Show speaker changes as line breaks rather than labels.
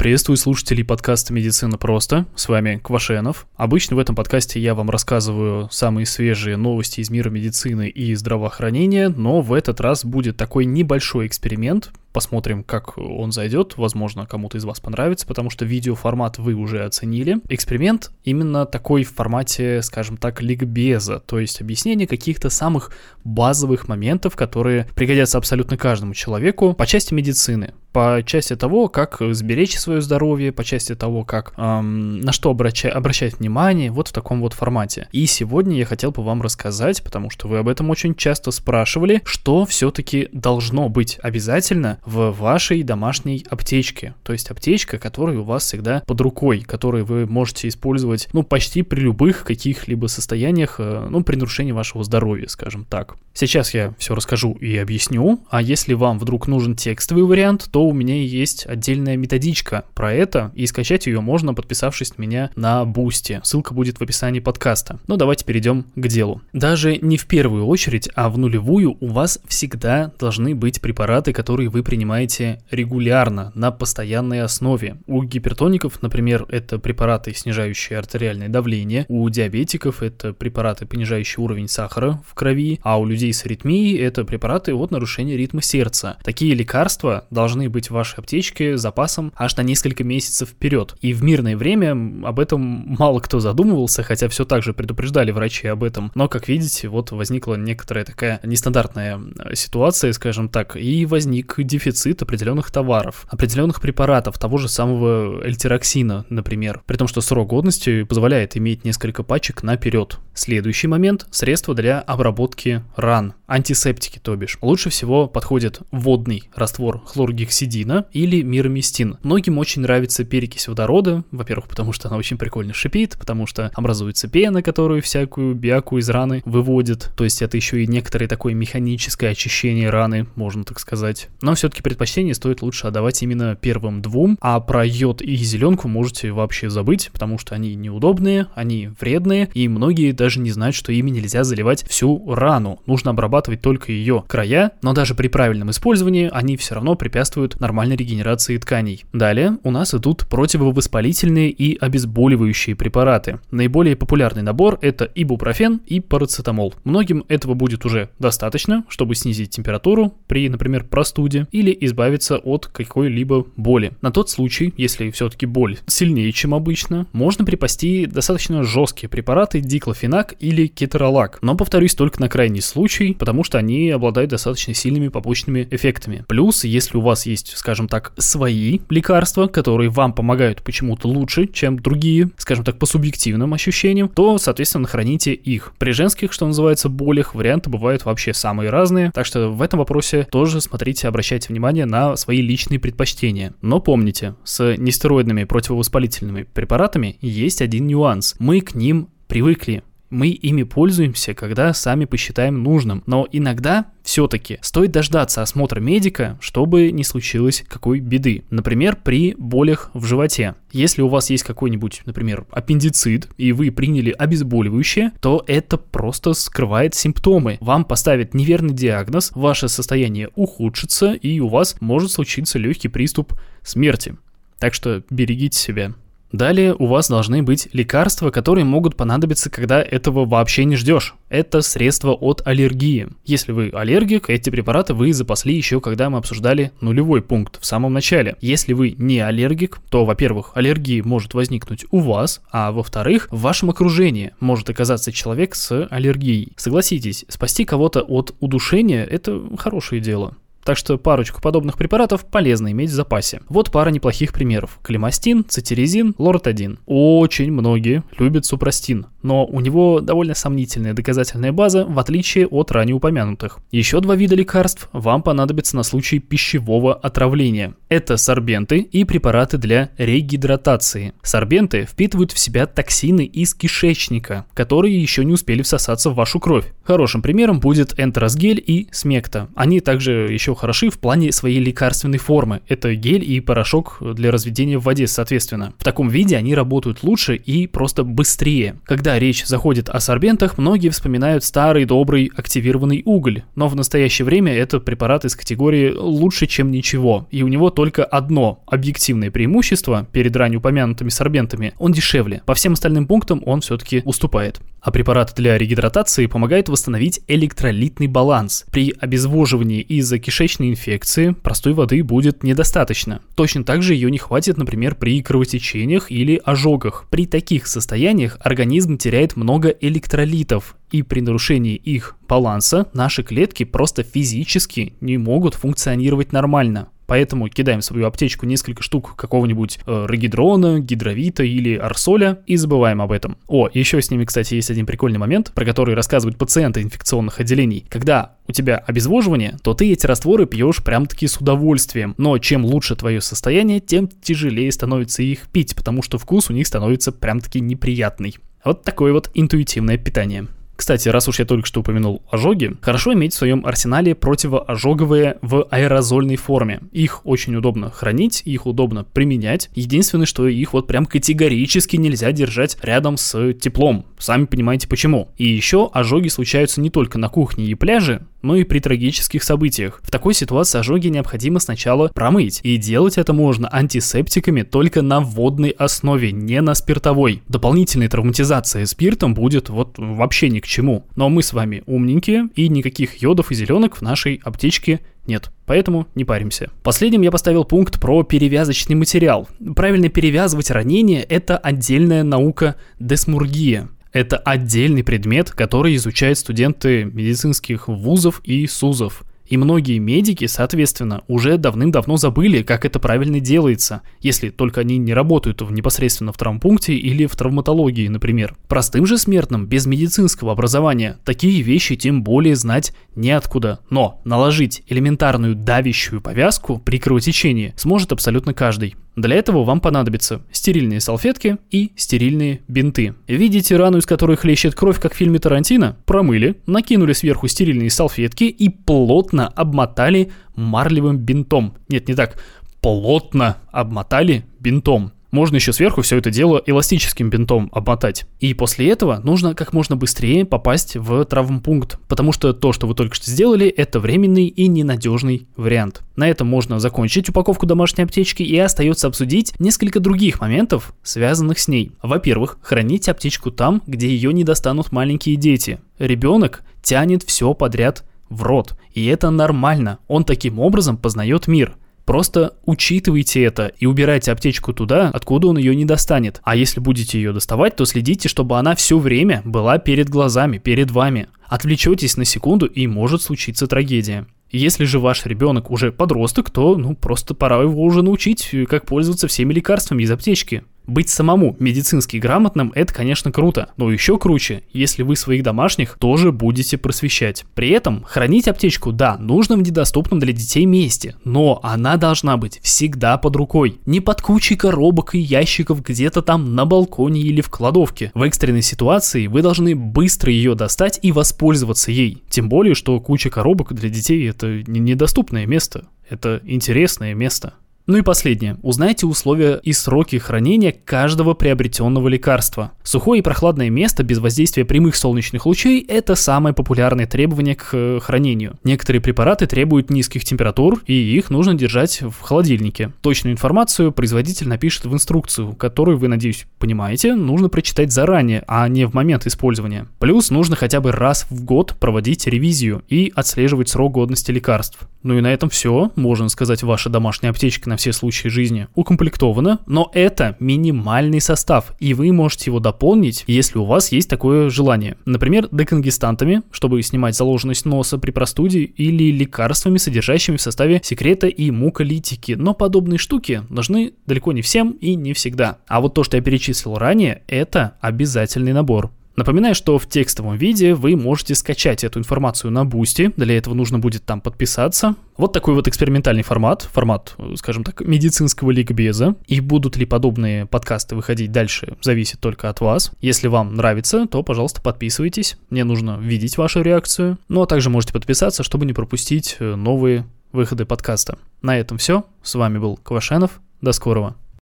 Приветствую слушателей подкаста «Медицина просто». С вами Квашенов. Обычно в этом подкасте я вам рассказываю самые свежие новости из мира медицины и здравоохранения, но в этот раз будет такой небольшой эксперимент, Посмотрим, как он зайдет. Возможно, кому-то из вас понравится, потому что видеоформат вы уже оценили. Эксперимент именно такой в формате, скажем так, ликбеза, то есть объяснение каких-то самых базовых моментов, которые пригодятся абсолютно каждому человеку по части медицины по части того, как сберечь свое здоровье, по части того, как эм, на что обраща, обращать внимание, вот в таком вот формате. И сегодня я хотел бы вам рассказать, потому что вы об этом очень часто спрашивали, что все-таки должно быть обязательно в вашей домашней аптечке. То есть аптечка, которая у вас всегда под рукой, которую вы можете использовать, ну, почти при любых каких-либо состояниях, э, ну, при нарушении вашего здоровья, скажем так. Сейчас я все расскажу и объясню, а если вам вдруг нужен текстовый вариант, то у меня есть отдельная методичка про это, и скачать ее можно, подписавшись меня на Бусти. Ссылка будет в описании подкаста. Но давайте перейдем к делу. Даже не в первую очередь, а в нулевую у вас всегда должны быть препараты, которые вы принимаете регулярно, на постоянной основе. У гипертоников, например, это препараты, снижающие артериальное давление, у диабетиков это препараты, понижающие уровень сахара в крови, а у людей с аритмией это препараты от нарушения ритма сердца. Такие лекарства должны быть в вашей аптечке запасом аж на несколько месяцев вперед. И в мирное время об этом мало кто задумывался, хотя все так же предупреждали врачи об этом. Но, как видите, вот возникла некоторая такая нестандартная ситуация, скажем так, и возник дефицит определенных товаров, определенных препаратов, того же самого эльтироксина, например, при том, что срок годности позволяет иметь несколько пачек наперед. Следующий момент – средства для обработки ран, антисептики, то бишь. Лучше всего подходит водный раствор хлоргексидина или мироместин. Многим очень нравится перекись водорода, во-первых, потому что она очень прикольно шипит, потому что образуется пена, которую всякую бяку из раны выводит, то есть это еще и некоторое такое механическое очищение раны, можно так сказать. Но все-таки предпочтение стоит лучше отдавать именно первым двум, а про йод и зеленку можете вообще забыть, потому что они неудобные, они вредные, и многие даже не знают, что ими нельзя заливать всю рану. Нужно обрабатывать только ее края, но даже при правильном использовании они все равно препятствуют нормальной регенерации тканей. Далее у нас идут противовоспалительные и обезболивающие препараты. Наиболее популярный набор это ибупрофен и парацетамол. Многим этого будет уже достаточно, чтобы снизить температуру при, например, простуде или избавиться от какой-либо боли. На тот случай, если все-таки боль сильнее, чем обычно, можно припасти достаточно жесткие препараты диклофенак или кетеролак, но, повторюсь, только на крайний случай, потому что они обладают достаточно сильными побочными эффектами. Плюс, если у вас есть, скажем так, свои лекарства, которые вам помогают почему-то лучше, чем другие, скажем так, по субъективным ощущениям, то, соответственно, храните их. При женских, что называется, болях, варианты бывают вообще самые разные, так что в этом вопросе тоже смотрите обращать внимание на свои личные предпочтения. Но помните, с нестероидными противовоспалительными препаратами есть один нюанс. Мы к ним привыкли. Мы ими пользуемся, когда сами посчитаем нужным. Но иногда все-таки стоит дождаться осмотра медика, чтобы не случилось какой беды. Например, при болях в животе. Если у вас есть какой-нибудь, например, аппендицит, и вы приняли обезболивающее, то это просто скрывает симптомы. Вам поставят неверный диагноз, ваше состояние ухудшится, и у вас может случиться легкий приступ смерти. Так что берегите себя. Далее у вас должны быть лекарства, которые могут понадобиться, когда этого вообще не ждешь. Это средства от аллергии. Если вы аллергик, эти препараты вы запасли еще, когда мы обсуждали нулевой пункт в самом начале. Если вы не аллергик, то, во-первых, аллергия может возникнуть у вас, а во-вторых, в вашем окружении может оказаться человек с аллергией. Согласитесь, спасти кого-то от удушения – это хорошее дело. Так что парочку подобных препаратов полезно иметь в запасе. Вот пара неплохих примеров. Климастин, цитиризин, лорет-1. Очень многие любят супрастин, но у него довольно сомнительная доказательная база, в отличие от ранее упомянутых. Еще два вида лекарств вам понадобятся на случай пищевого отравления. Это сорбенты и препараты для регидратации. Сорбенты впитывают в себя токсины из кишечника, которые еще не успели всосаться в вашу кровь. Хорошим примером будет энтеросгель и смекта. Они также еще хороши в плане своей лекарственной формы. Это гель и порошок для разведения в воде, соответственно. В таком виде они работают лучше и просто быстрее. Когда Когда речь заходит о сорбентах, многие вспоминают старый добрый активированный уголь, но в настоящее время это препарат из категории «лучше, чем ничего», и у него только одно объективное преимущество перед ранее упомянутыми сорбентами – он дешевле. По всем остальным пунктам он все-таки уступает. А препарат для регидратации помогает восстановить электролитный баланс. При обезвоживании из-за кишечной инфекции простой воды будет недостаточно. Точно так же ее не хватит, например, при кровотечениях или ожогах. При таких состояниях организм теряет много электролитов, и при нарушении их баланса наши клетки просто физически не могут функционировать нормально. Поэтому кидаем в свою аптечку несколько штук какого-нибудь э, регидрона, гидровита или арсоля и забываем об этом. О, еще с ними, кстати, есть один прикольный момент, про который рассказывают пациенты инфекционных отделений. Когда у тебя обезвоживание, то ты эти растворы пьешь прям-таки с удовольствием. Но чем лучше твое состояние, тем тяжелее становится их пить, потому что вкус у них становится прям-таки неприятный. Вот такое вот интуитивное питание. Кстати, раз уж я только что упомянул ожоги, хорошо иметь в своем арсенале противоожоговые в аэрозольной форме. Их очень удобно хранить, их удобно применять. Единственное, что их вот прям категорически нельзя держать рядом с теплом. Сами понимаете почему. И еще ожоги случаются не только на кухне и пляже, но и при трагических событиях. В такой ситуации ожоги необходимо сначала промыть. И делать это можно антисептиками только на водной основе, не на спиртовой. Дополнительная травматизация спиртом будет вот вообще ни к чему. Но мы с вами умненькие, и никаких йодов и зеленок в нашей аптечке нет, поэтому не паримся. Последним я поставил пункт про перевязочный материал. Правильно перевязывать ранение – это отдельная наука десмургия. Это отдельный предмет, который изучают студенты медицинских вузов и СУЗов. И многие медики, соответственно, уже давным-давно забыли, как это правильно делается, если только они не работают в непосредственно в травмпункте или в травматологии, например. Простым же смертным, без медицинского образования, такие вещи тем более знать неоткуда. Но наложить элементарную давящую повязку при кровотечении сможет абсолютно каждый. Для этого вам понадобятся стерильные салфетки и стерильные бинты. Видите рану, из которой хлещет кровь, как в фильме Тарантино? Промыли, накинули сверху стерильные салфетки и плотно обмотали марлевым бинтом. Нет, не так. Плотно обмотали бинтом. Можно еще сверху все это дело эластическим бинтом обмотать. И после этого нужно как можно быстрее попасть в травмпункт, потому что то, что вы только что сделали, это временный и ненадежный вариант. На этом можно закончить упаковку домашней аптечки и остается обсудить несколько других моментов, связанных с ней. Во-первых, храните аптечку там, где ее не достанут маленькие дети. Ребенок тянет все подряд в рот, и это нормально, он таким образом познает мир. Просто учитывайте это и убирайте аптечку туда, откуда он ее не достанет. А если будете ее доставать, то следите, чтобы она все время была перед глазами, перед вами. Отвлечетесь на секунду и может случиться трагедия. Если же ваш ребенок уже подросток, то ну просто пора его уже научить, как пользоваться всеми лекарствами из аптечки. Быть самому медицински грамотным – это, конечно, круто, но еще круче, если вы своих домашних тоже будете просвещать. При этом хранить аптечку, да, нужно в недоступном для детей месте, но она должна быть всегда под рукой, не под кучей коробок и ящиков где-то там на балконе или в кладовке. В экстренной ситуации вы должны быстро ее достать и воспользоваться ей. Тем более, что куча коробок для детей – это недоступное место, это интересное место. Ну и последнее. Узнайте условия и сроки хранения каждого приобретенного лекарства. Сухое и прохладное место без воздействия прямых солнечных лучей – это самое популярное требование к э, хранению. Некоторые препараты требуют низких температур, и их нужно держать в холодильнике. Точную информацию производитель напишет в инструкцию, которую вы, надеюсь, понимаете, нужно прочитать заранее, а не в момент использования. Плюс нужно хотя бы раз в год проводить ревизию и отслеживать срок годности лекарств. Ну и на этом все. Можно сказать, ваша домашняя аптечка на все случаи жизни укомплектована, но это минимальный состав, и вы можете его дополнить, если у вас есть такое желание. Например, деконгестантами, чтобы снимать заложенность носа при простуде, или лекарствами, содержащими в составе секретомуколитики. Но подобные штуки нужны далеко не всем и не всегда. А вот то, что я перечислил ранее, это обязательный набор. Напоминаю, что в текстовом виде вы можете скачать эту информацию на Бусти, для этого нужно будет там подписаться. Вот такой вот экспериментальный формат, формат, скажем так, медицинского ликбеза. И будут ли подобные подкасты выходить дальше, зависит только от вас. Если вам нравится, то, пожалуйста, подписывайтесь. Мне нужно видеть вашу реакцию. Ну а также можете подписаться, чтобы не пропустить э, новые выходы подкаста. На этом все. С вами был Квашенов. До скорого.